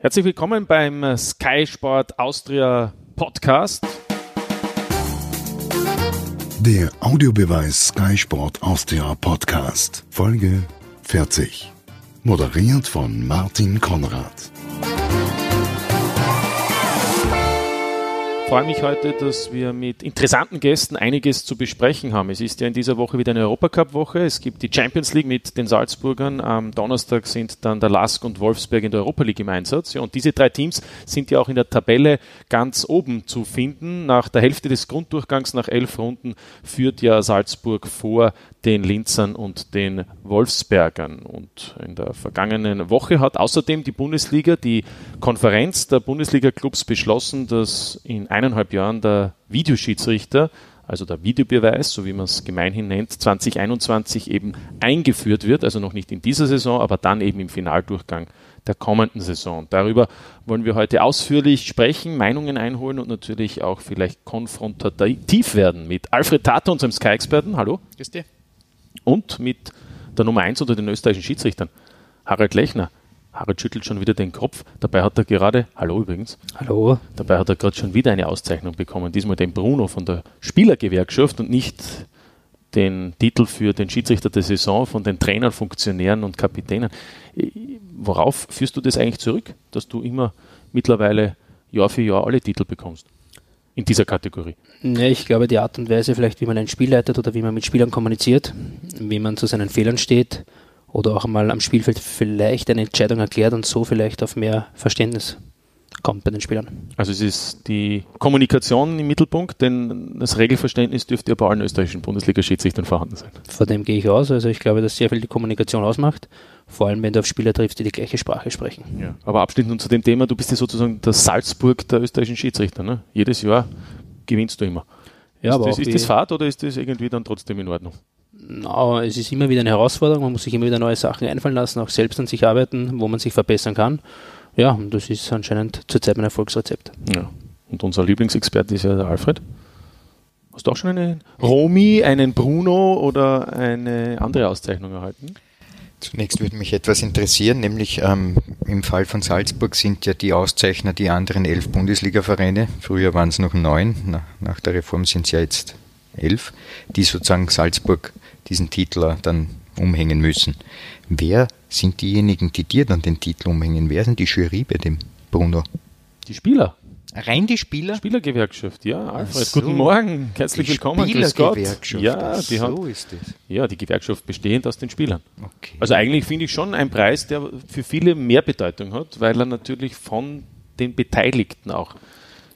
Herzlich willkommen beim Sky Sport Austria Podcast. Der Audiobeweis Sky Sport Austria Podcast, Folge 40. Moderiert von Martin Konrad. Freue mich heute, dass wir mit interessanten Gästen einiges zu besprechen haben. Es ist ja in dieser Woche wieder eine Europacup-Woche. Es gibt die Champions League mit den Salzburgern. Am Donnerstag sind dann der Lask und Wolfsberg in der Europa League im Einsatz. Ja, und diese drei Teams sind ja auch in der Tabelle ganz oben zu finden. Nach der Hälfte des Grunddurchgangs, nach elf Runden, führt ja Salzburg vor den Linzern und den Wolfsbergern. Und in der vergangenen Woche hat außerdem die Bundesliga, die Konferenz der Bundesliga-Clubs beschlossen, dass in eineinhalb Jahren der Videoschiedsrichter, also der Videobeweis, so wie man es gemeinhin nennt, 2021 eben eingeführt wird, also noch nicht in dieser Saison, aber dann eben im Finaldurchgang der kommenden Saison. Darüber wollen wir heute ausführlich sprechen, Meinungen einholen und natürlich auch vielleicht konfrontativ werden mit Alfred Tater, unserem Sky-Experten. Hallo. Grüß dir. Und mit der Nummer 1 unter den österreichischen Schiedsrichtern, Harald Lechner. Harald schüttelt schon wieder den Kopf. Dabei hat er gerade, hallo übrigens, hallo. Dabei hat er gerade schon wieder eine Auszeichnung bekommen. Diesmal den Bruno von der Spielergewerkschaft und nicht den Titel für den Schiedsrichter der Saison von den Trainern, Funktionären und Kapitänen. Worauf führst du das eigentlich zurück, dass du immer mittlerweile Jahr für Jahr alle Titel bekommst? In dieser Kategorie. Ja, ich glaube, die Art und Weise, vielleicht wie man ein Spiel leitet oder wie man mit Spielern kommuniziert, wie man zu seinen Fehlern steht, oder auch einmal am Spielfeld vielleicht eine Entscheidung erklärt und so vielleicht auf mehr Verständnis kommt bei den Spielern. Also es ist die Kommunikation im Mittelpunkt, denn das Regelverständnis dürfte ja bei allen österreichischen Bundesliga-Schiedsrichtern vorhanden sein. Von dem gehe ich aus. Also ich glaube, dass sehr viel die Kommunikation ausmacht, vor allem wenn du auf Spieler triffst, die die gleiche Sprache sprechen. Ja. Aber abschließend nun zu dem Thema, du bist ja sozusagen der Salzburg der österreichischen Schiedsrichter. Ne? Jedes Jahr gewinnst du immer. Ja, ist aber das, ist das Fahrt oder ist das irgendwie dann trotzdem in Ordnung? No, es ist immer wieder eine Herausforderung, man muss sich immer wieder neue Sachen einfallen lassen, auch selbst an sich arbeiten, wo man sich verbessern kann. Ja, und das ist anscheinend zurzeit mein Erfolgsrezept. Ja. Und unser Lieblingsexperte ist ja der Alfred. Hast du auch schon einen Romy, einen Bruno oder eine andere Auszeichnung erhalten? Zunächst würde mich etwas interessieren, nämlich ähm, im Fall von Salzburg sind ja die Auszeichner die anderen elf Bundesliga-Vereine. Früher waren es noch neun, nach, nach der Reform sind es ja jetzt elf, die sozusagen Salzburg diesen Titel dann umhängen müssen. Wer sind diejenigen, die dir dann den Titel umhängen? Wer sind die Jury bei dem Bruno? Die Spieler. Rein die Spieler? Spielergewerkschaft, ja. Alfred, so. guten Morgen. Herzlich die willkommen. Gott. Ja, die so hat, ist es. Ja, die Gewerkschaft bestehend aus den Spielern. Okay. Also eigentlich finde ich schon ein Preis, der für viele mehr Bedeutung hat, weil er natürlich von den Beteiligten auch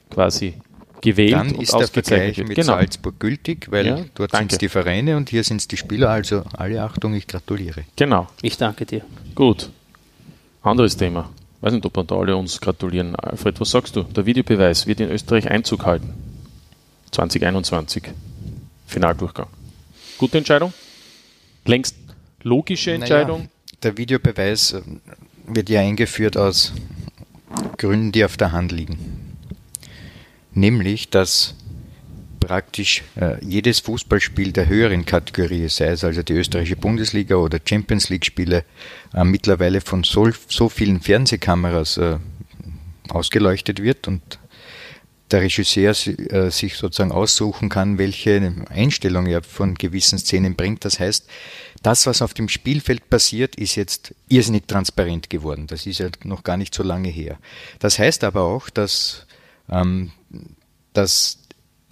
quasi gewählt Dann ist der Vergleich wird. mit genau. Salzburg gültig, weil ja, dort sind es die Vereine und hier sind es die Spieler. Also alle Achtung, ich gratuliere. Genau. Ich danke dir. Gut. Anderes Thema. Weiß nicht, ob wir da alle uns gratulieren. Alfred, was sagst du? Der Videobeweis wird in Österreich Einzug halten. 2021. Finaldurchgang. Gute Entscheidung? Längst logische Entscheidung? Naja, der Videobeweis äh, wird ja eingeführt aus Gründen, die auf der Hand liegen nämlich dass praktisch äh, jedes Fußballspiel der höheren Kategorie, sei es also die österreichische Bundesliga oder Champions League Spiele, äh, mittlerweile von so, so vielen Fernsehkameras äh, ausgeleuchtet wird und der Regisseur äh, sich sozusagen aussuchen kann, welche Einstellung er von gewissen Szenen bringt. Das heißt, das, was auf dem Spielfeld passiert, ist jetzt irrsinnig transparent geworden. Das ist ja noch gar nicht so lange her. Das heißt aber auch, dass ähm, dass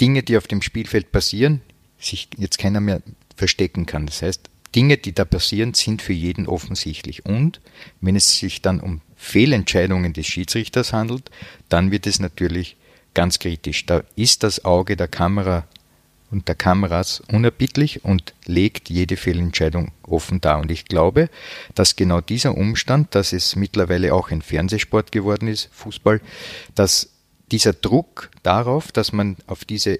Dinge, die auf dem Spielfeld passieren, sich jetzt keiner mehr verstecken kann. Das heißt, Dinge, die da passieren, sind für jeden offensichtlich. Und wenn es sich dann um Fehlentscheidungen des Schiedsrichters handelt, dann wird es natürlich ganz kritisch. Da ist das Auge der Kamera und der Kameras unerbittlich und legt jede Fehlentscheidung offen dar. Und ich glaube, dass genau dieser Umstand, dass es mittlerweile auch ein Fernsehsport geworden ist, Fußball, dass dieser Druck darauf, dass man auf diese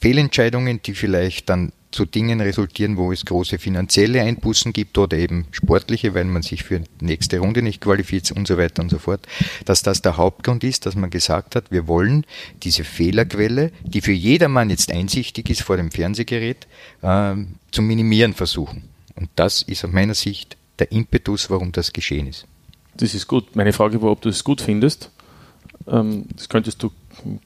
Fehlentscheidungen, die vielleicht dann zu Dingen resultieren, wo es große finanzielle Einbußen gibt oder eben sportliche, weil man sich für die nächste Runde nicht qualifiziert und so weiter und so fort, dass das der Hauptgrund ist, dass man gesagt hat, wir wollen diese Fehlerquelle, die für jedermann jetzt einsichtig ist vor dem Fernsehgerät, äh, zu minimieren versuchen. Und das ist aus meiner Sicht der Impetus, warum das geschehen ist. Das ist gut. Meine Frage war, ob du es gut findest. Ähm, das könntest du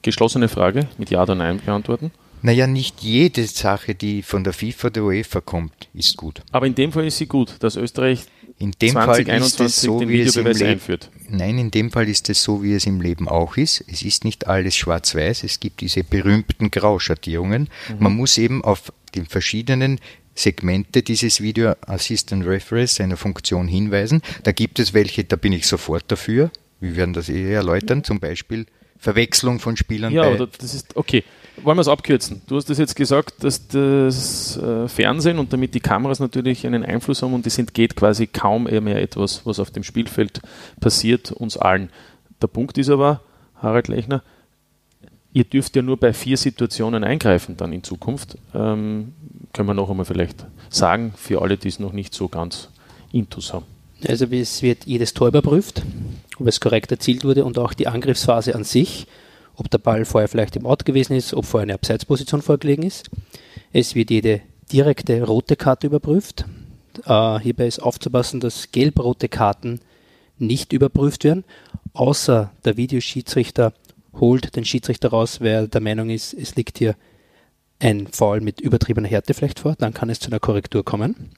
geschlossene Frage mit Ja oder Nein beantworten. Naja, nicht jede Sache, die von der FIFA oder UEFA kommt, ist gut. Aber in dem Fall ist sie gut, dass Österreich in dem 2021 Fall ist es so, den wie es im Leben, einführt. Nein, in dem Fall ist es so, wie es im Leben auch ist. Es ist nicht alles schwarz-weiß. Es gibt diese berühmten Grauschattierungen. Mhm. Man muss eben auf den verschiedenen Segmente dieses Video Assistant Reference seiner Funktion hinweisen. Da gibt es welche, da bin ich sofort dafür. Wir werden das eh erläutern, zum Beispiel Verwechslung von Spielern. Ja, oder das ist okay. Wollen wir es abkürzen? Du hast das jetzt gesagt, dass das äh, Fernsehen und damit die Kameras natürlich einen Einfluss haben und es entgeht quasi kaum mehr etwas, was auf dem Spielfeld passiert, uns allen. Der Punkt ist aber, Harald Lechner, ihr dürft ja nur bei vier Situationen eingreifen dann in Zukunft. Ähm, können wir noch einmal vielleicht sagen, für alle, die es noch nicht so ganz intus haben. Also es wird jedes Tor überprüft, ob es korrekt erzielt wurde und auch die Angriffsphase an sich, ob der Ball vorher vielleicht im Ort gewesen ist, ob vorher eine Abseitsposition vorgelegen ist. Es wird jede direkte rote Karte überprüft. Äh, hierbei ist aufzupassen, dass gelb-rote Karten nicht überprüft werden, außer der Videoschiedsrichter holt den Schiedsrichter raus, wer der Meinung ist, es liegt hier ein Foul mit übertriebener Härte vielleicht vor, dann kann es zu einer Korrektur kommen.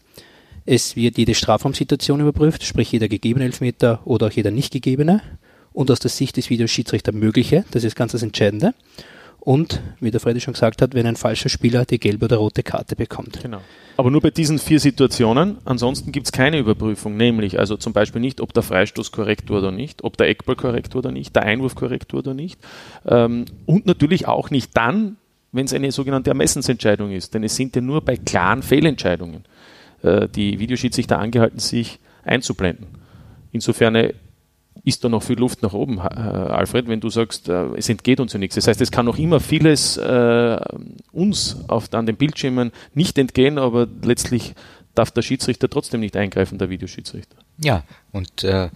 Es wird jede Strafraumsituation überprüft, sprich jeder gegebene Elfmeter oder auch jeder nicht gegebene und aus der Sicht des Videoschiedsrichter mögliche, das ist ganz das Entscheidende. Und, wie der Freddy schon gesagt hat, wenn ein falscher Spieler die gelbe oder rote Karte bekommt. Genau. Aber nur bei diesen vier Situationen, ansonsten gibt es keine Überprüfung, nämlich also zum Beispiel nicht, ob der Freistoß korrekt war oder nicht, ob der Eckball korrekt war oder nicht, der Einwurf korrekt war oder nicht. Ähm, und natürlich auch nicht dann, wenn es eine sogenannte Ermessensentscheidung ist. Denn es sind ja nur bei klaren Fehlentscheidungen äh, die Videoschiedsrichter angehalten, sich einzublenden. Insofern äh, ist da noch viel Luft nach oben, äh, Alfred, wenn du sagst, es entgeht uns ja nichts. Das heißt, es kann noch immer vieles äh, uns auf, an den Bildschirmen nicht entgehen, aber letztlich darf der Schiedsrichter trotzdem nicht eingreifen, der Videoschiedsrichter. Ja, und äh,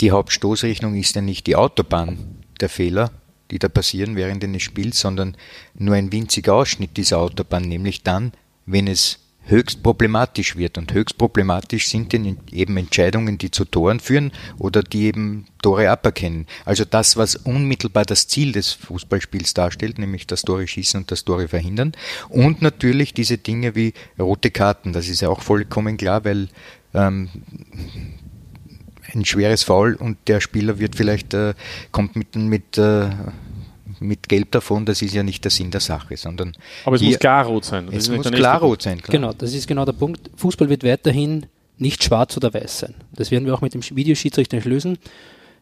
die Hauptstoßrechnung ist ja nicht die Autobahn der Fehler, die da passieren während eines Spiels, sondern nur ein winziger Ausschnitt dieser Autobahn, nämlich dann, wenn es höchst problematisch wird. Und höchst problematisch sind eben Entscheidungen, die zu Toren führen oder die eben Tore aberkennen. Also das, was unmittelbar das Ziel des Fußballspiels darstellt, nämlich das Tore schießen und das Tore verhindern. Und natürlich diese Dinge wie rote Karten, das ist ja auch vollkommen klar, weil ähm, ein schweres Foul und der Spieler wird vielleicht, äh, kommt mit, mit äh, mit Gelb davon, das ist ja nicht der Sinn der Sache, sondern. Aber es muss klar rot sein. Das es muss klar rot sein. Klar. Genau, das ist genau der Punkt. Fußball wird weiterhin nicht schwarz oder weiß sein. Das werden wir auch mit dem Videoschiedsrichter nicht lösen.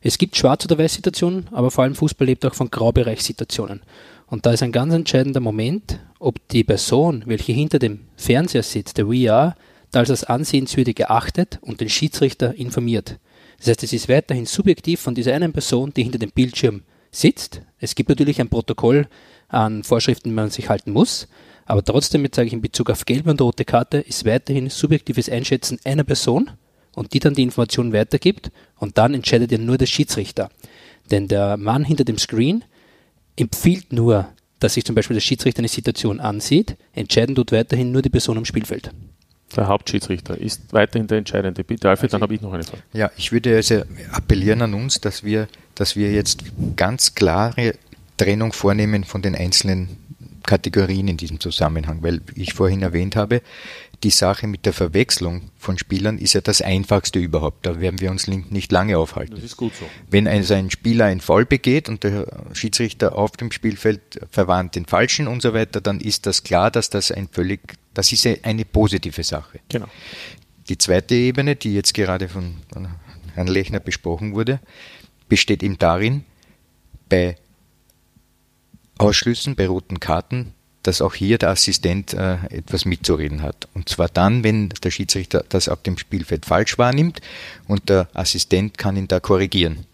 Es gibt Schwarz- oder Weiß-Situationen, aber vor allem Fußball lebt auch von Graubereichssituationen. Und da ist ein ganz entscheidender Moment, ob die Person, welche hinter dem Fernseher sitzt, der VR, da als das ansehenswürdig erachtet und den Schiedsrichter informiert. Das heißt, es ist weiterhin subjektiv von dieser einen Person, die hinter dem Bildschirm sitzt. Es gibt natürlich ein Protokoll an Vorschriften, die man sich halten muss, aber trotzdem, jetzt sage ich in Bezug auf gelbe und rote Karte, ist weiterhin subjektives Einschätzen einer Person und die dann die Information weitergibt und dann entscheidet ja nur der Schiedsrichter. Denn der Mann hinter dem Screen empfiehlt nur, dass sich zum Beispiel der Schiedsrichter eine Situation ansieht, entscheiden tut weiterhin nur die Person am Spielfeld. Der Hauptschiedsrichter ist weiterhin der Entscheidende. Bitte, Alfred, also dann habe ich noch eine Frage. Ja, ich würde also appellieren an uns, dass wir dass wir jetzt ganz klare Trennung vornehmen von den einzelnen Kategorien in diesem Zusammenhang, weil ich vorhin erwähnt habe, die Sache mit der Verwechslung von Spielern ist ja das einfachste überhaupt. Da werden wir uns nicht lange aufhalten. Das ist gut so. Wenn also ein Spieler einen Fall begeht und der Schiedsrichter auf dem Spielfeld verwarnt den Falschen und so weiter, dann ist das klar, dass das ein völlig, das ist eine positive Sache. Genau. Die zweite Ebene, die jetzt gerade von Herrn Lechner besprochen wurde, besteht eben darin, bei Ausschlüssen, bei roten Karten, dass auch hier der Assistent äh, etwas mitzureden hat. Und zwar dann, wenn der Schiedsrichter das auf dem Spielfeld falsch wahrnimmt und der Assistent kann ihn da korrigieren.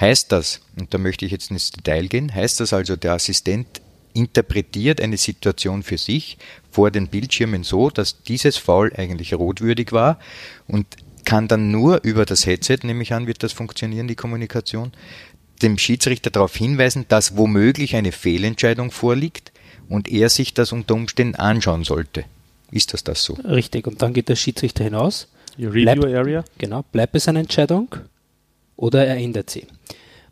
Heißt das, und da möchte ich jetzt ins Detail gehen, heißt das also, der Assistent interpretiert eine Situation für sich vor den Bildschirmen so, dass dieses Foul eigentlich rotwürdig war und kann dann nur über das Headset, nehme ich an, wird das funktionieren, die Kommunikation, dem Schiedsrichter darauf hinweisen, dass womöglich eine Fehlentscheidung vorliegt und er sich das unter Umständen anschauen sollte. Ist das das so? Richtig, und dann geht der Schiedsrichter hinaus. Your Review bleibt, Area? Genau, bleibt es eine Entscheidung oder er ändert sie.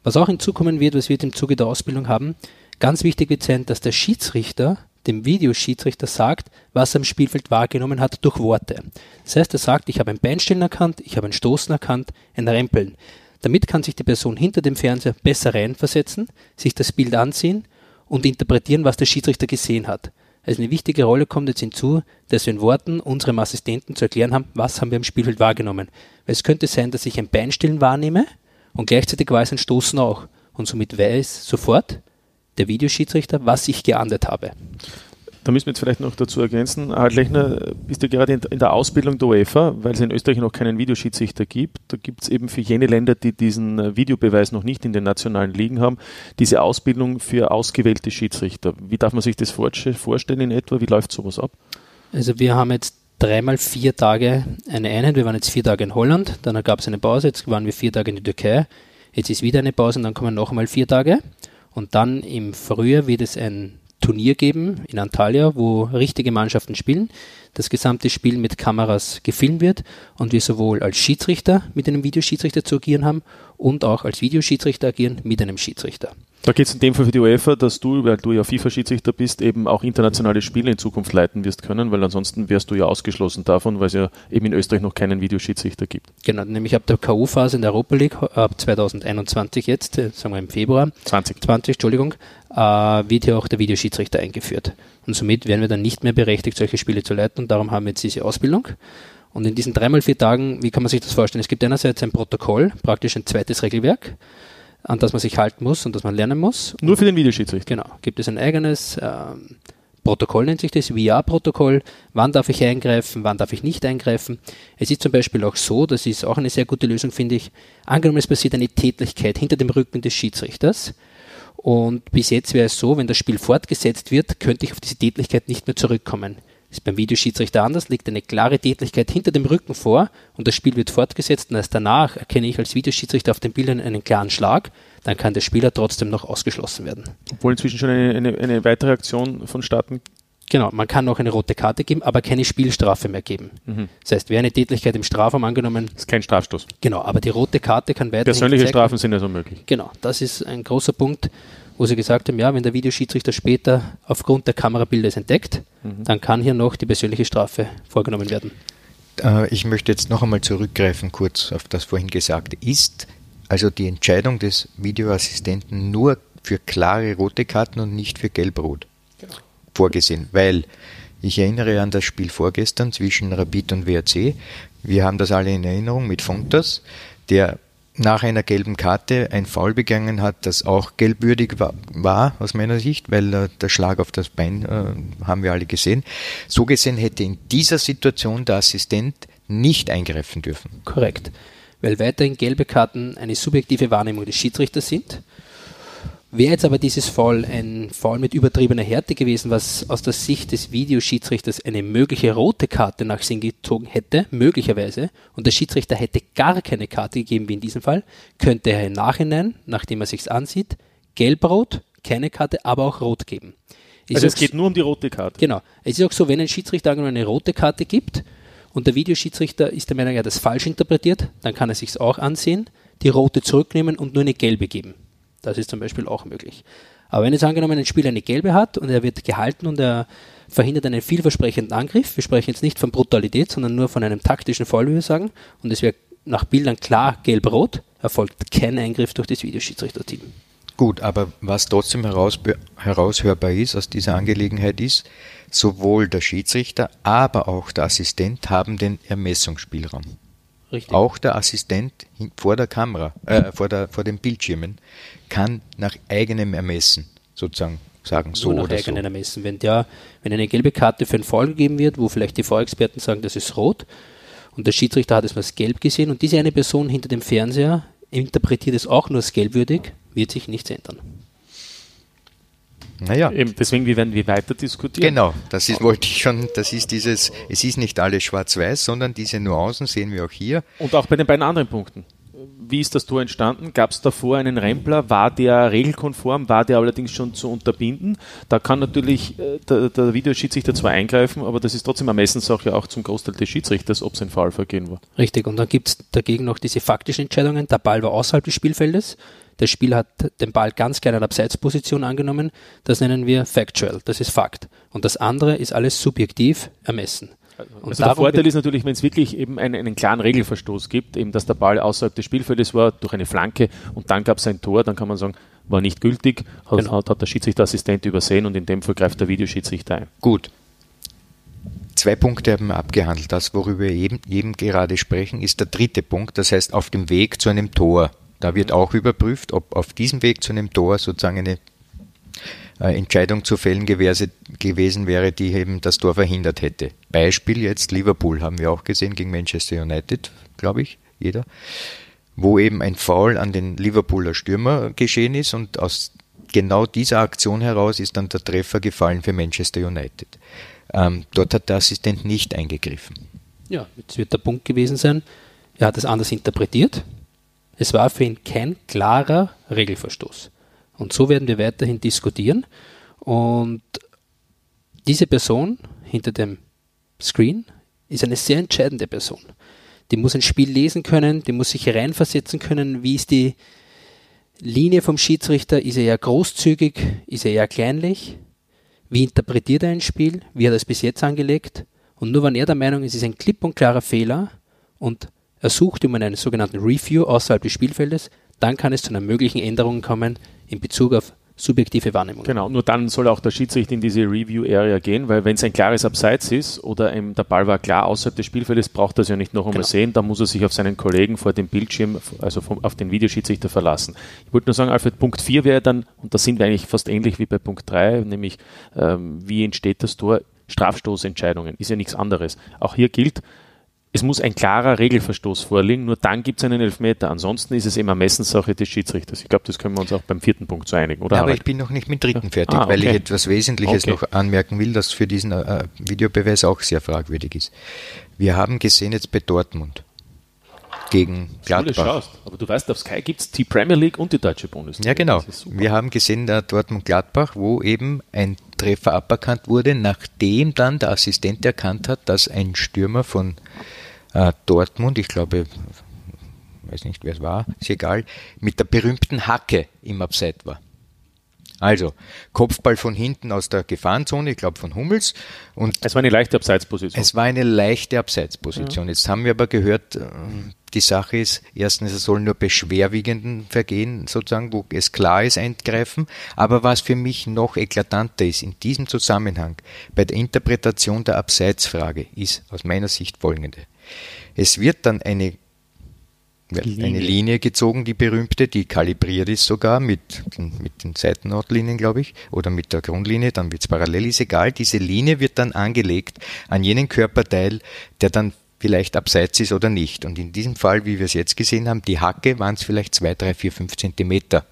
Was auch hinzukommen wird, was wir im Zuge der Ausbildung haben, ganz wichtig wird sein, dass der Schiedsrichter dem Videoschiedsrichter sagt, was er im Spielfeld wahrgenommen hat durch Worte. Das heißt, er sagt, ich habe ein Beinstellen erkannt, ich habe ein Stoßen erkannt, ein Rempeln. Damit kann sich die Person hinter dem Fernseher besser reinversetzen, sich das Bild ansehen und interpretieren, was der Schiedsrichter gesehen hat. Also eine wichtige Rolle kommt jetzt hinzu, dass wir in Worten unserem Assistenten zu erklären haben, was haben wir im Spielfeld wahrgenommen. Weil es könnte sein, dass ich ein Beinstellen wahrnehme und gleichzeitig weiß ein Stoßen auch. Und somit weiß sofort der Videoschiedsrichter, was ich geahndet habe. Da müssen wir jetzt vielleicht noch dazu ergänzen, Harald Lechner, bist du gerade in der Ausbildung der UEFA, weil es in Österreich noch keinen Videoschiedsrichter gibt. Da gibt es eben für jene Länder, die diesen äh, Videobeweis noch nicht in den nationalen Ligen haben, diese Ausbildung für ausgewählte Schiedsrichter. Wie darf man sich das vorstellen in etwa? Wie läuft sowas ab? Also wir haben jetzt dreimal vier Tage eine Einheit. Wir waren jetzt vier Tage in Holland, dann gab es eine Pause, jetzt waren wir vier Tage in der Türkei, jetzt ist wieder eine Pause und dann kommen noch einmal vier Tage. Und dann im Frühjahr wird es ein Turnier geben in Antalya, wo richtige Mannschaften spielen. Das gesamte Spiel mit Kameras gefilmt wird und wir sowohl als Schiedsrichter mit einem Videoschiedsrichter zu agieren haben und auch als Videoschiedsrichter agieren mit einem Schiedsrichter. Da geht es in dem Fall für die UEFA, dass du, weil du ja FIFA-Schiedsrichter bist, eben auch internationale Spiele in Zukunft leiten wirst können, weil ansonsten wärst du ja ausgeschlossen davon, weil es ja eben in Österreich noch keinen Videoschiedsrichter gibt. Genau, nämlich ab der K.O.-Phase in der Europa League, ab 2021 jetzt, äh, sagen wir im Februar, 20, 20 Entschuldigung, äh, wird hier auch der Videoschiedsrichter eingeführt. Und somit werden wir dann nicht mehr berechtigt, solche Spiele zu leiten und darum haben wir jetzt diese Ausbildung. Und in diesen dreimal vier Tagen, wie kann man sich das vorstellen? Es gibt einerseits ein Protokoll, praktisch ein zweites Regelwerk an das man sich halten muss und das man lernen muss. Nur für den Videoschiedsrichter? Genau. Gibt es ein eigenes ähm, Protokoll, nennt sich das, VR-Protokoll. Wann darf ich eingreifen, wann darf ich nicht eingreifen? Es ist zum Beispiel auch so, das ist auch eine sehr gute Lösung, finde ich, angenommen es passiert eine Tätlichkeit hinter dem Rücken des Schiedsrichters. Und bis jetzt wäre es so, wenn das Spiel fortgesetzt wird, könnte ich auf diese Tätlichkeit nicht mehr zurückkommen ist beim Videoschiedsrichter anders, liegt eine klare Tätlichkeit hinter dem Rücken vor und das Spiel wird fortgesetzt und erst danach erkenne ich als Videoschiedsrichter auf den Bildern einen klaren Schlag, dann kann der Spieler trotzdem noch ausgeschlossen werden. Obwohl inzwischen schon eine, eine, eine weitere Aktion vonstatten Genau, man kann noch eine rote Karte geben, aber keine Spielstrafe mehr geben. Mhm. Das heißt, wer eine Tätlichkeit im Strafraum angenommen. Das ist kein Strafstoß. Genau, aber die rote Karte kann weiter. Persönliche Strafen sind ja so möglich. Genau, das ist ein großer Punkt wo sie gesagt haben, ja, wenn der Videoschiedsrichter später aufgrund der Kamerabilder es entdeckt, mhm. dann kann hier noch die persönliche Strafe vorgenommen werden. Äh, ich möchte jetzt noch einmal zurückgreifen, kurz auf das vorhin Gesagte. Ist also die Entscheidung des Videoassistenten nur für klare rote Karten und nicht für gelb-rot genau. vorgesehen? Weil ich erinnere an das Spiel vorgestern zwischen Rapid und WRC. Wir haben das alle in Erinnerung mit Fontas, der nach einer gelben Karte ein Foul begangen hat, das auch gelbwürdig war, war aus meiner Sicht, weil äh, der Schlag auf das Bein äh, haben wir alle gesehen. So gesehen hätte in dieser Situation der Assistent nicht eingreifen dürfen. Korrekt, weil weiterhin gelbe Karten eine subjektive Wahrnehmung des Schiedsrichters sind Wäre jetzt aber dieses Foul ein Foul mit übertriebener Härte gewesen, was aus der Sicht des Videoschiedsrichters eine mögliche rote Karte nach Sinn gezogen hätte, möglicherweise, und der Schiedsrichter hätte gar keine Karte gegeben wie in diesem Fall, könnte er im Nachhinein, nachdem er sich's ansieht, gelb-rot, keine Karte, aber auch rot geben. Ist also es geht nur um die rote Karte. Genau. Es ist auch so, wenn ein Schiedsrichter eine rote Karte gibt und der Videoschiedsrichter ist der Meinung, er hat das falsch interpretiert, dann kann er sich's auch ansehen, die rote zurücknehmen und nur eine gelbe geben. Das ist zum Beispiel auch möglich. Aber wenn jetzt angenommen ein Spieler eine gelbe hat und er wird gehalten und er verhindert einen vielversprechenden Angriff, wir sprechen jetzt nicht von Brutalität, sondern nur von einem taktischen Fall, wie wir sagen, und es wäre nach Bildern klar gelb-rot, erfolgt kein Eingriff durch das Videoschiedsrichterteam. Gut, aber was trotzdem heraushörbar ist aus dieser Angelegenheit ist, sowohl der Schiedsrichter, aber auch der Assistent haben den Ermessungsspielraum. Richtig. Auch der Assistent vor der Kamera, äh, vor, der, vor den Bildschirmen kann nach eigenem Ermessen sozusagen sagen, Nur so nach oder eigenen so. Ermessen. Wenn, der, wenn eine gelbe Karte für einen Fall gegeben wird, wo vielleicht die Vorexperten sagen, das ist rot, und der Schiedsrichter hat es als gelb gesehen und diese eine Person hinter dem Fernseher interpretiert es auch nur als gelbwürdig, wird sich nichts ändern. Naja. Eben, deswegen werden wir weiter diskutieren. Genau, das ist, wollte ich schon, das ist dieses, es ist nicht alles schwarz-weiß, sondern diese Nuancen sehen wir auch hier. Und auch bei den beiden anderen Punkten. Wie ist das Tor entstanden? Gab es davor einen Rempler? War der regelkonform? War der allerdings schon zu unterbinden? Da kann natürlich äh, der, der Videoschiedsrichter zwar eingreifen, aber das ist trotzdem eine Messenssache auch zum Großteil des Schiedsrichters, ob es ein Foulvergehen war. Richtig, und dann gibt es dagegen noch diese faktischen Entscheidungen. Der Ball war außerhalb des Spielfeldes. Der Spieler hat den Ball ganz klein in Abseitsposition angenommen. Das nennen wir factual, das ist Fakt. Und das andere ist alles subjektiv ermessen. Also der Vorteil ist natürlich, wenn es wirklich eben einen, einen, klaren Regelverstoß gibt, eben dass der Ball außerhalb des Spielfeldes war, durch eine Flanke und dann gab es ein Tor, dann kann man sagen, war nicht gültig, hat, genau. hat, hat der Schiedsrichterassistent übersehen und in dem Fall greift der Videoschiedsrichter ein. Gut. Zwei Punkte haben wir abgehandelt. Das, worüber wir eben, eben gerade sprechen, ist der dritte Punkt, das heißt auf dem Weg zu einem Tor. Da wird auch überprüft, ob auf diesem Weg zu einem Tor sozusagen eine Entscheidung zu fällen gewesen, gewesen wäre, die eben das Tor verhindert hätte. Beispiel jetzt Liverpool haben wir auch gesehen gegen Manchester United, glaube ich, jeder, wo eben ein Foul an den Liverpooler Stürmer geschehen ist und aus genau dieser Aktion heraus ist dann der Treffer gefallen für Manchester United. Ähm, dort hat der Assistent nicht eingegriffen. Ja, jetzt wird der Punkt gewesen sein, er hat es anders interpretiert. Es war für ihn kein klarer Regelverstoß. Und so werden wir weiterhin diskutieren. Und diese Person hinter dem Screen ist eine sehr entscheidende Person. Die muss ein Spiel lesen können, die muss sich reinversetzen können, wie ist die Linie vom Schiedsrichter, ist er eher großzügig, ist er eher kleinlich, wie interpretiert er ein Spiel, wie hat er es bis jetzt angelegt? Und nur wenn er der Meinung ist, es ist ein klipp und klarer Fehler und er sucht um einen sogenannten Review außerhalb des Spielfeldes, dann kann es zu einer möglichen Änderung kommen in Bezug auf subjektive Wahrnehmung. Genau, nur dann soll auch der Schiedsrichter in diese Review-Area gehen, weil wenn es ein klares Abseits ist oder der Ball war klar außerhalb des Spielfeldes, braucht er es ja nicht noch einmal genau. sehen, dann muss er sich auf seinen Kollegen vor dem Bildschirm, also vom, auf den Videoschiedsrichter verlassen. Ich wollte nur sagen, Alfred, Punkt 4 wäre dann, und da sind wir eigentlich fast ähnlich wie bei Punkt 3, nämlich ähm, wie entsteht das Tor? Strafstoßentscheidungen, ist ja nichts anderes. Auch hier gilt, es muss ein klarer Regelverstoß vorliegen, nur dann gibt es einen Elfmeter. Ansonsten ist es immer Messenssache des Schiedsrichters. Ich glaube, das können wir uns auch beim vierten Punkt so einigen, oder? Ja, aber ich bin noch nicht mit dritten fertig, ah, okay. weil ich etwas Wesentliches okay. noch anmerken will, das für diesen äh, Videobeweis auch sehr fragwürdig ist. Wir haben gesehen jetzt bei Dortmund gegen Gladbach. Schaust, aber du weißt, auf Sky gibt es die Premier League und die deutsche Bundesliga. Ja, genau. Wir haben gesehen, da Dortmund-Gladbach, wo eben ein Treffer aberkannt wurde, nachdem dann der Assistent erkannt hat, dass ein Stürmer von äh, Dortmund, ich glaube, weiß nicht, wer es war, ist egal, mit der berühmten Hacke im Abseit war. Also, Kopfball von hinten aus der Gefahrenzone, ich glaube von Hummels. Und es war eine leichte Abseitsposition. Es war eine leichte Abseitsposition. Ja. Jetzt haben wir aber gehört, äh, die Sache ist, erstens, es soll nur bei schwerwiegenden Vergehen sozusagen, wo es klar ist, eingreifen. Aber was für mich noch eklatanter ist in diesem Zusammenhang bei der Interpretation der Abseitsfrage, ist aus meiner Sicht folgende. Es wird dann eine, Linie. eine Linie gezogen, die berühmte, die kalibriert ist sogar mit, mit den Seitennordlinien, glaube ich, oder mit der Grundlinie, dann wird es parallel, ist egal. Diese Linie wird dann angelegt an jenen Körperteil, der dann vielleicht abseits ist oder nicht. Und in diesem Fall, wie wir es jetzt gesehen haben, die Hacke waren es vielleicht zwei, drei, vier, fünf Zentimeter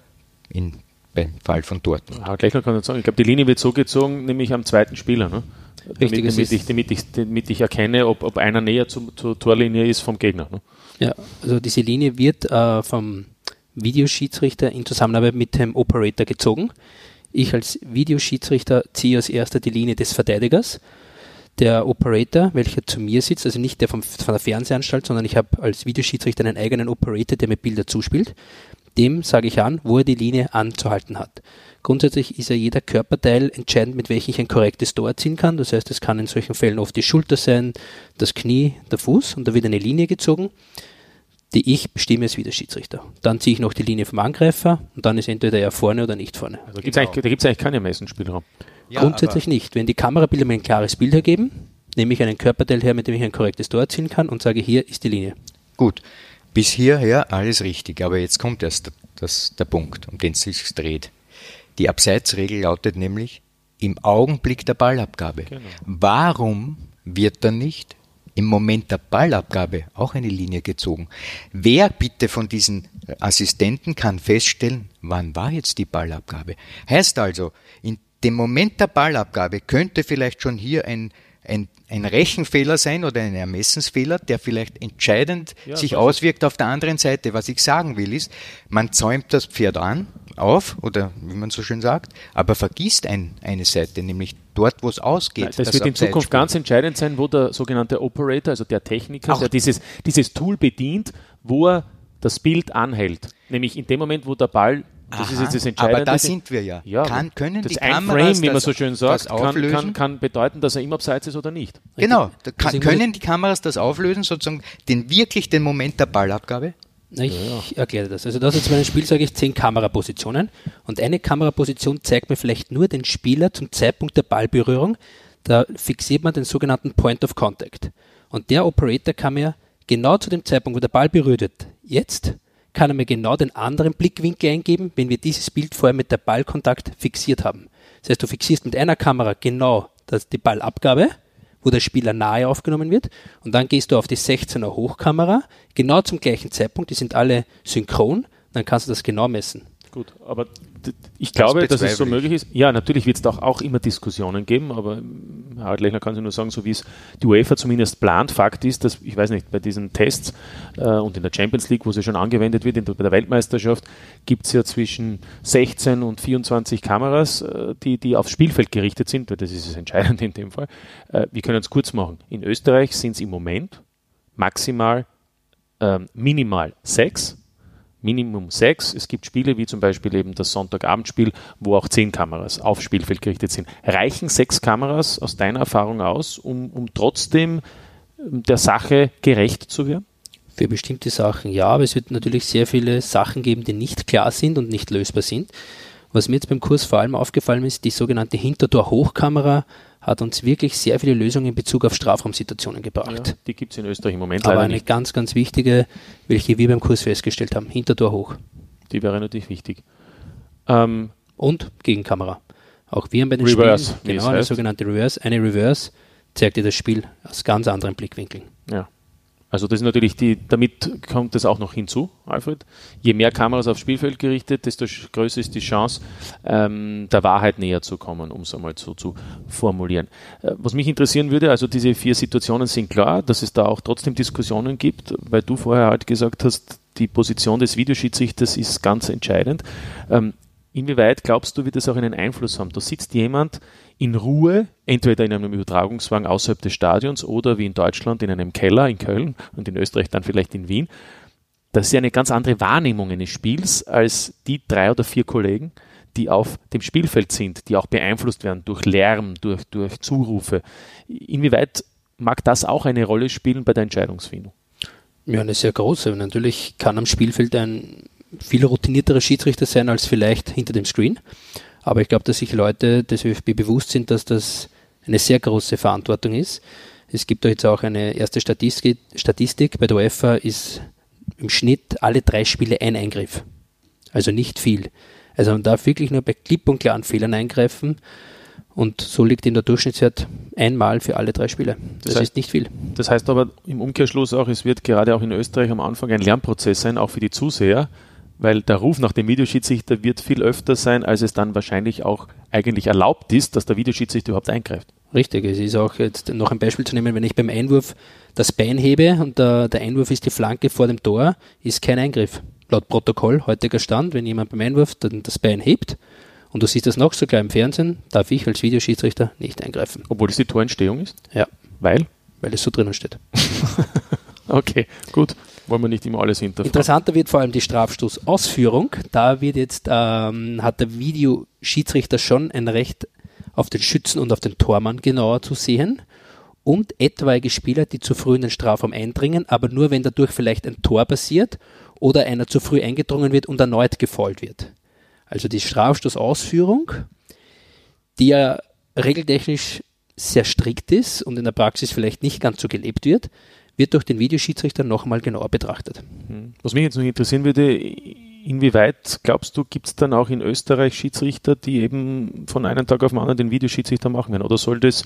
in, beim Fall von dort. Ja, gleich noch kann ich sagen, ich glaube, die Linie wird so gezogen, nämlich am zweiten Spieler. Ne? Richtig, damit, damit, ich, damit, ich, damit ich erkenne, ob, ob einer näher zum, zur Torlinie ist vom Gegner. Ne? Ja, also diese Linie wird äh, vom Videoschiedsrichter in Zusammenarbeit mit dem Operator gezogen. Ich als Videoschiedsrichter ziehe als erster die Linie des Verteidigers. Der Operator, welcher zu mir sitzt, also nicht der vom, von der Fernsehanstalt, sondern ich habe als Videoschiedsrichter einen eigenen Operator, der mir Bilder zuspielt. Dem sage ich an, wo er die Linie anzuhalten hat. Grundsätzlich ist ja jeder Körperteil entscheidend, mit welchem ich ein korrektes Tor erzielen kann. Das heißt, es kann in solchen Fällen oft die Schulter sein, das Knie, der Fuß und da wird eine Linie gezogen, die ich bestimme als Wiederschiedsrichter. Dann ziehe ich noch die Linie vom Angreifer und dann ist entweder er vorne oder nicht vorne. Also gibt's genau. da gibt es eigentlich keinen Messenspielraum. Ja, Grundsätzlich nicht. Wenn die Kamerabilder mir ein klares Bild ergeben, nehme ich einen Körperteil her, mit dem ich ein korrektes Tor erzielen kann und sage, hier ist die Linie. Gut, bis hierher alles richtig, aber jetzt kommt erst das, der Punkt, um den es sich dreht. Die Abseitsregel lautet nämlich im Augenblick der Ballabgabe. Genau. Warum wird dann nicht im Moment der Ballabgabe auch eine Linie gezogen? Wer bitte von diesen Assistenten kann feststellen, wann war jetzt die Ballabgabe? Heißt also, in dem Moment der Ballabgabe könnte vielleicht schon hier ein, ein, ein Rechenfehler sein oder ein Ermessensfehler, der vielleicht entscheidend Ja, sich auswirkt auf der anderen Seite. Was ich sagen will, ist, man zäumt das Pferd an, auf, oder wie man so schön sagt, aber vergisst ein, eine Seite, nämlich dort, wo es ausgeht. Das, wird in. Zukunft ganz entscheidend sein, wo der sogenannte Operator, also der Techniker, Auch- der dieses, dieses Tool bedient, wo er das Bild anhält. Nämlich in dem Moment, wo der Ball, das ist Aha, jetzt das Entscheidende. aber da sind wir ja. Ja, Kann- können das die ein Kameras Frame, wie man das- so schön sagt, kann, auflösen? kann, kann bedeuten, dass er im Abseits ist oder nicht. Genau, da kann, können die Kameras das auflösen, sozusagen den wirklich den Moment der Ballabgabe? Na, ich erkläre das. Also das ist bei einem Spiel, sage ich, zehn Kamerapositionen. Und eine Kameraposition zeigt mir vielleicht nur den Spieler zum Zeitpunkt der Ballberührung. Da fixiert man den sogenannten Point of Contact. Und der Operator kann mir genau zu dem Zeitpunkt, wo der Ball berührt wird, jetzt kann er mir genau den anderen Blickwinkel eingeben, wenn wir dieses Bild vorher mit der Ballkontakt fixiert haben. Das heißt, du fixierst mit einer Kamera genau die Ballabgabe, wo der Spieler nahe aufgenommen wird. Und dann gehst du auf die 16er Hochkamera, genau zum gleichen Zeitpunkt, die sind alle synchron, dann kannst du das genau messen. Gut, aber ich glaube, dass es so möglich ist. Ja, natürlich wird es da auch, immer Diskussionen geben, aber Harald Lechner kann sich nur sagen, so wie es die UEFA zumindest plant. Fakt ist, dass, ich weiß nicht, bei diesen Tests äh, und in der Champions League, wo sie schon angewendet wird, in, bei der Weltmeisterschaft, gibt es ja zwischen 16 und 24 Kameras, äh, die, die aufs Spielfeld gerichtet sind, weil das ist das Entscheidende in dem Fall. Äh, wir können es kurz machen. In Österreich sind es im Moment maximal ähm, minimal sechs. Minimum sechs. Es gibt Spiele wie zum Beispiel eben das Sonntagabendspiel, wo auch zehn Kameras auf Spielfeld gerichtet sind. Reichen sechs Kameras aus deiner Erfahrung aus, um, um trotzdem ähm, der Sache gerecht zu werden? Für bestimmte Sachen ja, aber es wird natürlich sehr viele Sachen geben, die nicht klar sind und nicht lösbar sind. Was mir jetzt beim Kurs vor allem aufgefallen ist, die sogenannte Hintertor-Hochkamera hat uns wirklich sehr viele Lösungen in Bezug auf Strafraumsituationen gebracht. die gibt es in Österreich im Moment Aber leider eine nicht. ganz, ganz wichtige, welche wir beim Kurs festgestellt haben, Hintertor hoch Die wäre natürlich wichtig. Ähm, und Gegenkamera. Auch wir haben bei den Reverse, Spielen genau eine heißt. sogenannte Reverse. Eine Reverse zeigt dir das Spiel aus ganz anderen Blickwinkeln. Ja. Also das ist natürlich die, damit kommt es auch noch hinzu, Alfred. Je mehr Kameras aufs Spielfeld gerichtet, desto größer ist die Chance, ähm, der Wahrheit näher zu kommen, um es einmal so zu formulieren. Äh, was mich interessieren würde, also diese vier Situationen sind klar, dass es da auch trotzdem Diskussionen gibt, weil du vorher halt gesagt hast, die Position des Videoschiedsrichters ist ganz entscheidend. Ähm, Inwieweit glaubst du, wird das auch einen Einfluss haben? Da sitzt jemand in Ruhe, entweder in einem Übertragungswagen außerhalb des Stadions oder wie in Deutschland in einem Keller in Köln und in Österreich dann vielleicht in Wien. Das ist ja eine ganz andere Wahrnehmung eines Spiels als die drei oder vier Kollegen, die auf dem Spielfeld sind, die auch beeinflusst werden durch Lärm, durch, durch Zurufe. Inwieweit mag das auch eine Rolle spielen bei der Entscheidungsfindung? Ja, eine sehr große. Natürlich kann am Spielfeld ein viel routinierterer Schiedsrichter sein als vielleicht hinter dem Screen. Aber ich glaube, dass sich Leute des ÖFB bewusst sind, dass das eine sehr große Verantwortung ist. Es gibt da jetzt auch eine erste Statistik, Statistik. Bei der UEFA ist im Schnitt alle drei Spiele ein Eingriff. Also nicht viel. Also man darf wirklich nur bei klipp und klaren Fehlern eingreifen. Und so liegt ihm der Durchschnittswert einmal für alle drei Spiele. Das, Das heißt- ist nicht viel. Das heißt aber im Umkehrschluss auch, es wird gerade auch in Österreich am Anfang ein Lernprozess sein, auch für die Zuseher, weil der Ruf nach dem Videoschiedsrichter wird viel öfter sein, als es dann wahrscheinlich auch eigentlich erlaubt ist, dass der Videoschiedsrichter überhaupt eingreift. Richtig, es ist auch jetzt noch ein Beispiel zu nehmen, wenn ich beim Einwurf das Bein hebe und der, der Einwurf ist die Flanke vor dem Tor, ist kein Eingriff. Laut Protokoll, heutiger Stand, wenn jemand beim Einwurf dann das Bein hebt und du siehst das noch sogar im Fernsehen, darf ich als Videoschiedsrichter nicht eingreifen. Obwohl es die Torentstehung ist. Ja, Weil? weil es so drinnen steht. Okay, gut. Wollen wir nicht immer alles hinterfragen. Interessanter wird vor allem die Strafstoßausführung. Da wird jetzt, ähm, hat der Videoschiedsrichter schon ein Recht auf den Schützen und auf den Tormann genauer zu sehen. Und etwaige Spieler, die zu früh in den Strafraum eindringen, aber nur wenn dadurch vielleicht ein Tor passiert oder einer zu früh eingedrungen wird und erneut gefault wird. Also die Strafstoßausführung, die ja regeltechnisch sehr strikt ist und in der Praxis vielleicht nicht ganz so gelebt wird, wird durch den Videoschiedsrichter noch einmal genauer betrachtet. Was mich jetzt noch interessieren würde, inwieweit glaubst du, gibt es dann auch in Österreich Schiedsrichter, die eben von einem Tag auf den anderen den Videoschiedsrichter machen werden? Oder soll das,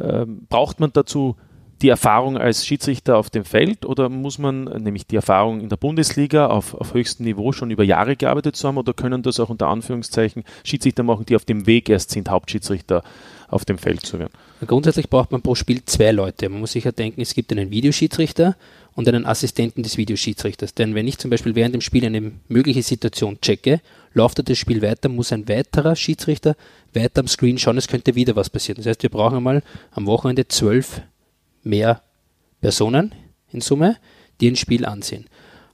ähm, braucht man dazu die Erfahrung als Schiedsrichter auf dem Feld oder muss man nämlich die Erfahrung in der Bundesliga auf, auf höchstem Niveau schon über Jahre gearbeitet zu haben oder können das auch unter Anführungszeichen Schiedsrichter machen, die auf dem Weg erst sind, Hauptschiedsrichter auf dem Feld zu werden? Grundsätzlich braucht man pro Spiel zwei Leute. Man muss sich ja denken, es gibt einen Videoschiedsrichter und einen Assistenten des Videoschiedsrichters. Denn wenn ich zum Beispiel während dem Spiel eine mögliche Situation checke, läuft das Spiel weiter, muss ein weiterer Schiedsrichter weiter am Screen schauen, es könnte wieder was passieren. Das heißt, wir brauchen einmal am Wochenende zwölf mehr Personen in Summe, die ein Spiel ansehen.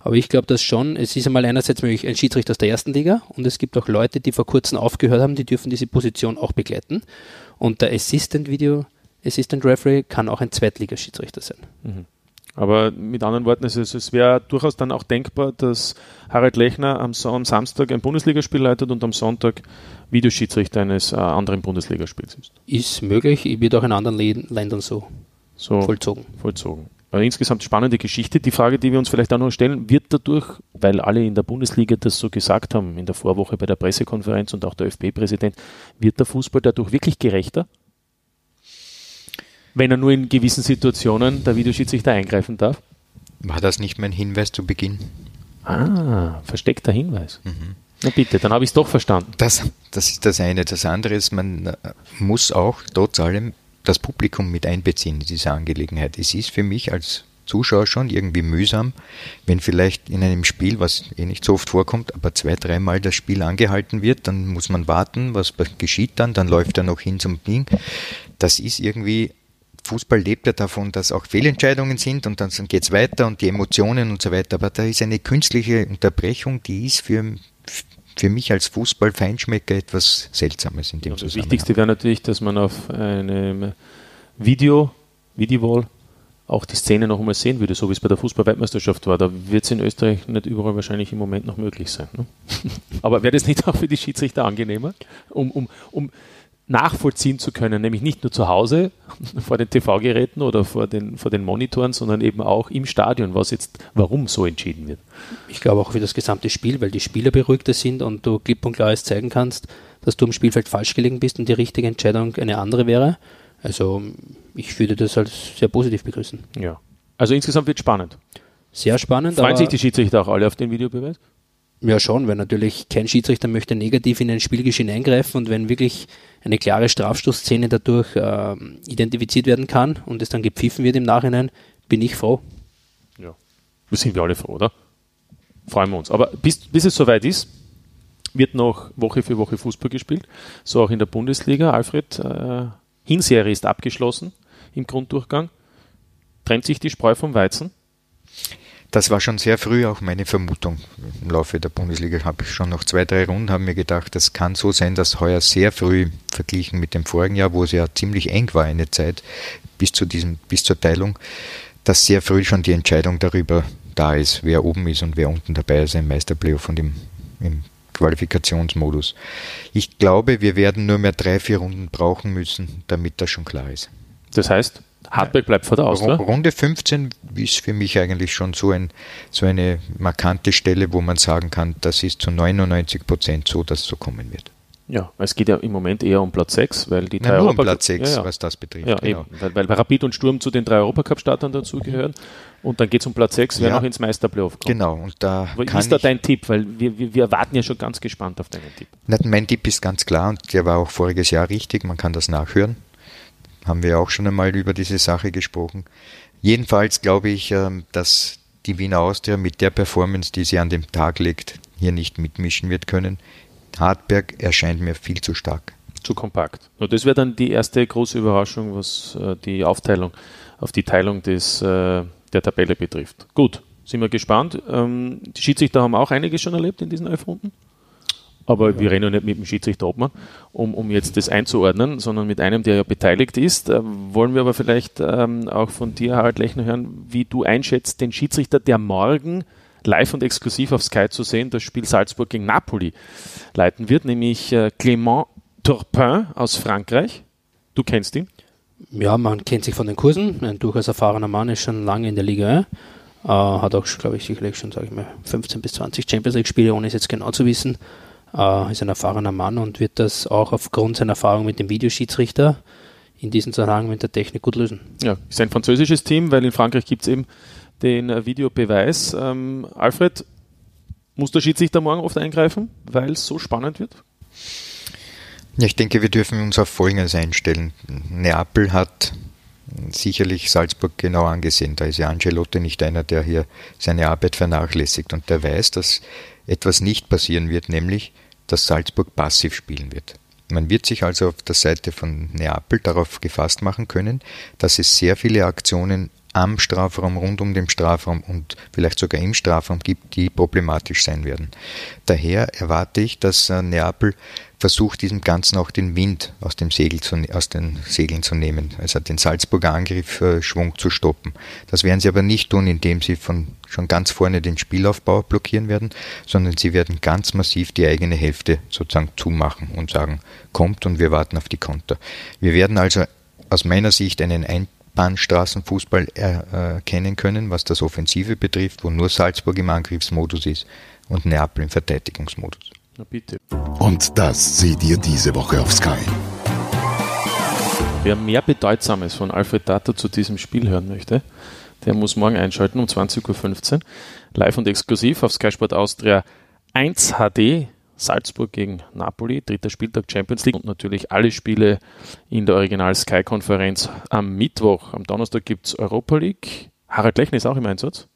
Aber ich glaube, dass schon, es ist einmal einerseits möglich ein Schiedsrichter aus der ersten Liga und es gibt auch Leute, die vor kurzem aufgehört haben, die dürfen diese Position auch begleiten. Und der Assistant Video, Assistant Referee kann auch ein Zweitligaschiedsrichter sein. Mhm. Aber mit anderen Worten, es, es wäre durchaus dann auch denkbar, dass Harald Lechner am, am Samstag ein Bundesligaspiel leitet und am Sonntag Videoschiedsrichter eines äh, anderen Bundesligaspiels ist. Ist möglich, wird auch in anderen Ländern so, so vollzogen. vollzogen. Aber insgesamt spannende Geschichte. Die Frage, die wir uns vielleicht auch noch stellen, wird dadurch, weil alle in der Bundesliga das so gesagt haben, in der Vorwoche bei der Pressekonferenz und auch der ÖFB-Präsident, wird der Fußball dadurch wirklich gerechter? wenn er nur in gewissen Situationen der Videoschiedsrichter eingreifen darf? War das nicht mein Hinweis zu Beginn? Ah, versteckter Hinweis. Mhm. Na bitte, dann habe ich es doch verstanden. Das, das ist das eine. Das andere ist, man äh, muss auch trotz allem das Publikum mit einbeziehen in diese Angelegenheit. Es ist für mich als Zuschauer schon irgendwie mühsam, wenn vielleicht in einem Spiel, was eh nicht so oft vorkommt, aber zwei, dreimal das Spiel angehalten wird, dann muss man warten, was geschieht dann, dann läuft er noch hin zum Ding. Das ist irgendwie Fußball lebt ja davon, dass auch Fehlentscheidungen sind und dann geht es weiter und die Emotionen und so weiter. Aber da ist eine künstliche Unterbrechung, die ist für, für mich als Fußballfeinschmecker etwas Seltsames in dem ja, Das Wichtigste wäre natürlich, dass man auf einem Video, Videowall, auch die Szene noch einmal sehen würde, so wie es bei der Fußball-Weltmeisterschaft war. Da wird es in Österreich nicht überall wahrscheinlich im Moment noch möglich sein. Ne? Aber wäre das nicht auch für die Schiedsrichter angenehmer, um, um, um nachvollziehen zu können, nämlich nicht nur zu Hause vor den TV-Geräten oder vor den, vor den Monitoren, sondern eben auch im Stadion, was jetzt, warum so entschieden wird. Ich glaube auch für das gesamte Spiel, weil die Spieler beruhigter sind und du klipp und klar zeigen kannst, dass du im Spielfeld falsch gelegen bist und die richtige Entscheidung eine andere wäre. Also ich würde das als sehr positiv begrüßen. Ja. Also insgesamt wird spannend. Sehr spannend. Freuen sich die Schiedsrichter auch alle auf den Videobeweis? Ja, schon, weil natürlich kein Schiedsrichter möchte negativ in ein Spielgeschehen eingreifen und wenn wirklich eine klare Strafstoßszene dadurch äh, identifiziert werden kann und es dann gepfiffen wird im Nachhinein, bin ich froh. Ja, wir sind wir alle froh, oder? Freuen wir uns. Aber bis, bis es soweit ist, wird noch Woche für Woche Fußball gespielt, so auch in der Bundesliga. Alfred, äh, Hinserie ist abgeschlossen im Grunddurchgang. Trennt sich die Spreu vom Weizen? Das war schon sehr früh auch meine Vermutung. Im Laufe der Bundesliga habe ich schon noch zwei, drei Runden, haben mir gedacht, das kann so sein, dass heuer sehr früh verglichen mit dem vorigen Jahr, wo es ja ziemlich eng war eine Zeit bis zu diesem, bis zur Teilung, dass sehr früh schon die Entscheidung darüber da ist, wer oben ist und wer unten dabei ist im Meisterplayoff von dem im Qualifikationsmodus. Ich glaube, wir werden nur mehr drei, vier Runden brauchen müssen, damit das schon klar ist. Das heißt, Hartberg bleibt vor der Austria. Runde 15 ist für mich eigentlich schon so, ein, so eine markante Stelle, wo man sagen kann, das ist zu 99 Prozent so, dass es so kommen wird. Ja, es geht ja im Moment eher um Platz 6, weil die drei Nein, nur um Platz 6, ja, ja. was das betrifft. Ja, genau. eben, weil, weil Rapid und Sturm zu den drei Europacup-Startern dazugehören. Und dann geht es um Platz 6, wer noch ins Meisterplayoff kommt. Genau. Und da Wie ist da dein Tipp? Weil wir, wir, wir, warten ja schon ganz gespannt auf deinen Tipp. Nein, mein Tipp ist ganz klar und der war auch voriges Jahr richtig, man kann das nachhören haben wir auch schon einmal über diese Sache gesprochen. Jedenfalls glaube ich, ähm, dass die Wiener Austria mit der Performance, die sie an den Tag legt, hier nicht mitmischen wird können. Hartberg erscheint mir viel zu stark. Zu kompakt. Und das wäre dann die erste große Überraschung, was äh, die Aufteilung auf die Teilung des, äh, der Tabelle betrifft. Gut, sind wir gespannt. Ähm, die Schiedsrichter haben auch einiges schon erlebt in diesen elf Runden. Aber ja. wir reden ja nicht mit dem Schiedsrichter Obmann, um, um jetzt das einzuordnen, sondern mit einem, der ja beteiligt ist. Äh, wollen wir aber vielleicht ähm, auch von dir, Harald Lechner, hören, wie du einschätzt, den Schiedsrichter, der morgen live und exklusiv auf Sky zu sehen, das Spiel Salzburg gegen Napoli leiten wird, nämlich äh, Clément Turpin aus Frankreich. Du kennst ihn? Ja, man kennt sich von den Kursen. Ein durchaus erfahrener Mann ist schon lange in der Liga. Äh, hat auch, glaube ich, sicherlich schon, sage ich mal, 15 bis 20 Champions League-Spiele, ohne es jetzt genau zu wissen äh, ist ein erfahrener Mann und wird das auch aufgrund seiner Erfahrung mit dem Videoschiedsrichter in diesem Zusammenhang mit der Technik gut lösen. Ja, ist ein französisches Team, weil in Frankreich gibt es eben den äh, Videobeweis. Ähm, Alfred, muss der Schiedsrichter morgen oft eingreifen, weil es so spannend wird? Ja, ich denke, wir dürfen uns auf Folgendes einstellen. Neapel hat sicherlich Salzburg genau angesehen. Da ist ja Angelotti nicht einer, der hier seine Arbeit vernachlässigt und der weiß, dass etwas nicht passieren wird, nämlich, dass Salzburg passiv spielen wird. Man wird sich also auf der Seite von Neapel darauf gefasst machen können, dass es sehr viele Aktionen am Strafraum, rund um den Strafraum und vielleicht sogar im Strafraum gibt, die problematisch sein werden. Daher erwarte ich, dass äh, Neapel versucht, diesem Ganzen auch den Wind aus, dem Segel zu, ne-, aus den Segeln zu nehmen, also den Salzburger Angriff äh, zu stoppen. Das werden sie aber nicht tun, indem sie von schon ganz vorne den Spielaufbau blockieren werden, sondern sie werden ganz massiv die eigene Hälfte sozusagen zumachen und sagen, kommt und wir warten auf die Konter. Wir werden also aus meiner Sicht einen ein Bahnstraßenfußball erkennen können, was das Offensive betrifft, wo nur Salzburg im Angriffsmodus ist und Neapel im Verteidigungsmodus. Na bitte. Und das seht ihr diese Woche auf Sky. Wer mehr Bedeutsames von Alfred Data zu diesem Spiel hören möchte, der muss morgen einschalten um 20.15 Uhr. Live und exklusiv auf Sky Sport Austria 1 HD Salzburg gegen Napoli, dritter Spieltag Champions League und natürlich alle Spiele in der Original Sky-Konferenz am Mittwoch. Am Donnerstag gibt es Europa League. Harald Lechner ist auch im Einsatz.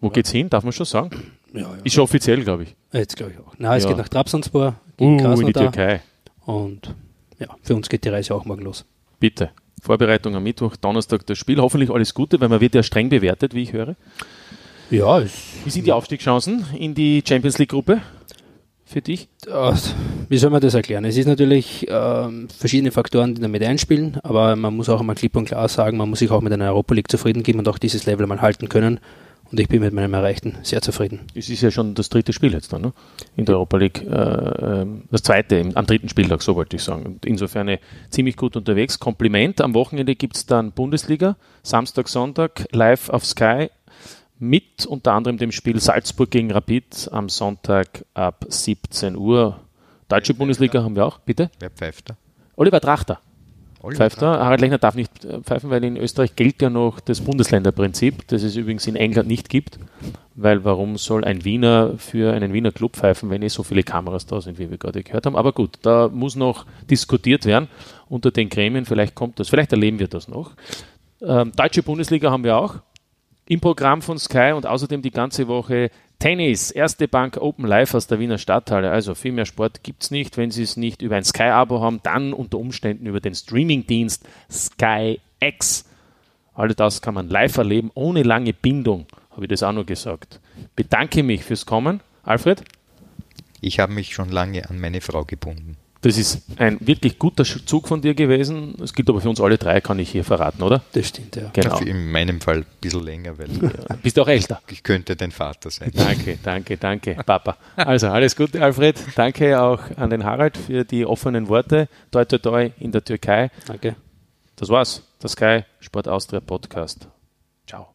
Wo ja. geht's hin? Darf man schon sagen? Ja, ja. Ist schon offiziell, glaube ich. Jetzt glaube ich auch. Na, es ja. geht nach Trabzonspor gegen uh, in die Türkei. Und ja, für uns geht die Reise auch morgen los. Bitte. Vorbereitung am Mittwoch, Donnerstag das Spiel. Hoffentlich alles Gute, weil man wird ja streng bewertet, wie ich höre. Ja. Wie sind die Aufstiegschancen in die Champions League Gruppe? für dich? Wie soll man das erklären? Es ist natürlich äh, verschiedene Faktoren, die damit einspielen, aber man muss auch einmal klipp und klar sagen, man muss sich auch mit einer Europa League zufrieden geben und auch dieses Level mal halten können. Und ich bin mit meinem Erreichten sehr zufrieden. Es ist ja schon das dritte Spiel jetzt dann, ne? In der Europa League. Äh, ähm, das zweite am dritten Spieltag, so wollte ich sagen. Und insofern ziemlich gut unterwegs. Kompliment. Am Wochenende gibt es dann Bundesliga, Samstag, Sonntag, live auf Sky mit unter anderem dem Spiel Salzburg gegen Rapid am Sonntag ab 17 Uhr. Deutsche Bundesliga haben wir auch, bitte? Wer pfeift da? Oliver Trachter. Oliver pfeift da. Harald Lechner darf nicht äh, pfeifen, weil in Österreich gilt ja noch das Bundesländerprinzip, das es übrigens in England nicht gibt. Weil warum soll ein Wiener für einen Wiener Club pfeifen, wenn eh so viele Kameras da sind, wie wir gerade gehört haben? Aber gut, da muss noch diskutiert werden unter den Gremien. Vielleicht kommt das, vielleicht erleben wir das noch. Ähm, Deutsche Bundesliga haben wir auch im Programm von Sky und außerdem die ganze Woche Tennis, erste Bank Open Live aus der Wiener Stadthalle. Also viel mehr Sport gibt es nicht. Wenn Sie es nicht über ein Sky-Abo haben, dann unter Umständen über den Streamingdienst Sky X. All das kann man live erleben, ohne lange Bindung, habe ich das auch noch gesagt. Bedanke mich fürs Kommen. Alfred? Ich habe mich schon lange an meine Frau gebunden. Das ist ein wirklich guter Zug von dir gewesen. Es gilt aber für uns alle drei, kann ich hier verraten, oder? Das stimmt, ja. Genau. In meinem Fall ein bisschen länger, weil. Ja. Bist du auch älter? Ich könnte dein Vater sein. Danke, danke, danke, Papa. Also alles Gute, Alfred. Danke auch an den Harald für die offenen Worte. Toi, toi, toi in der Türkei. Danke. Das war's. Der Sky Sport Austria Podcast. Ciao.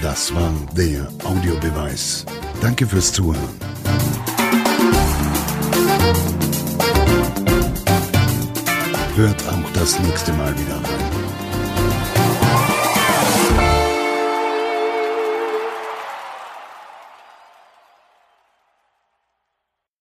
Das war der Audiobeweis. Danke fürs Zuhören. Hört auch das nächste Mal wieder rein.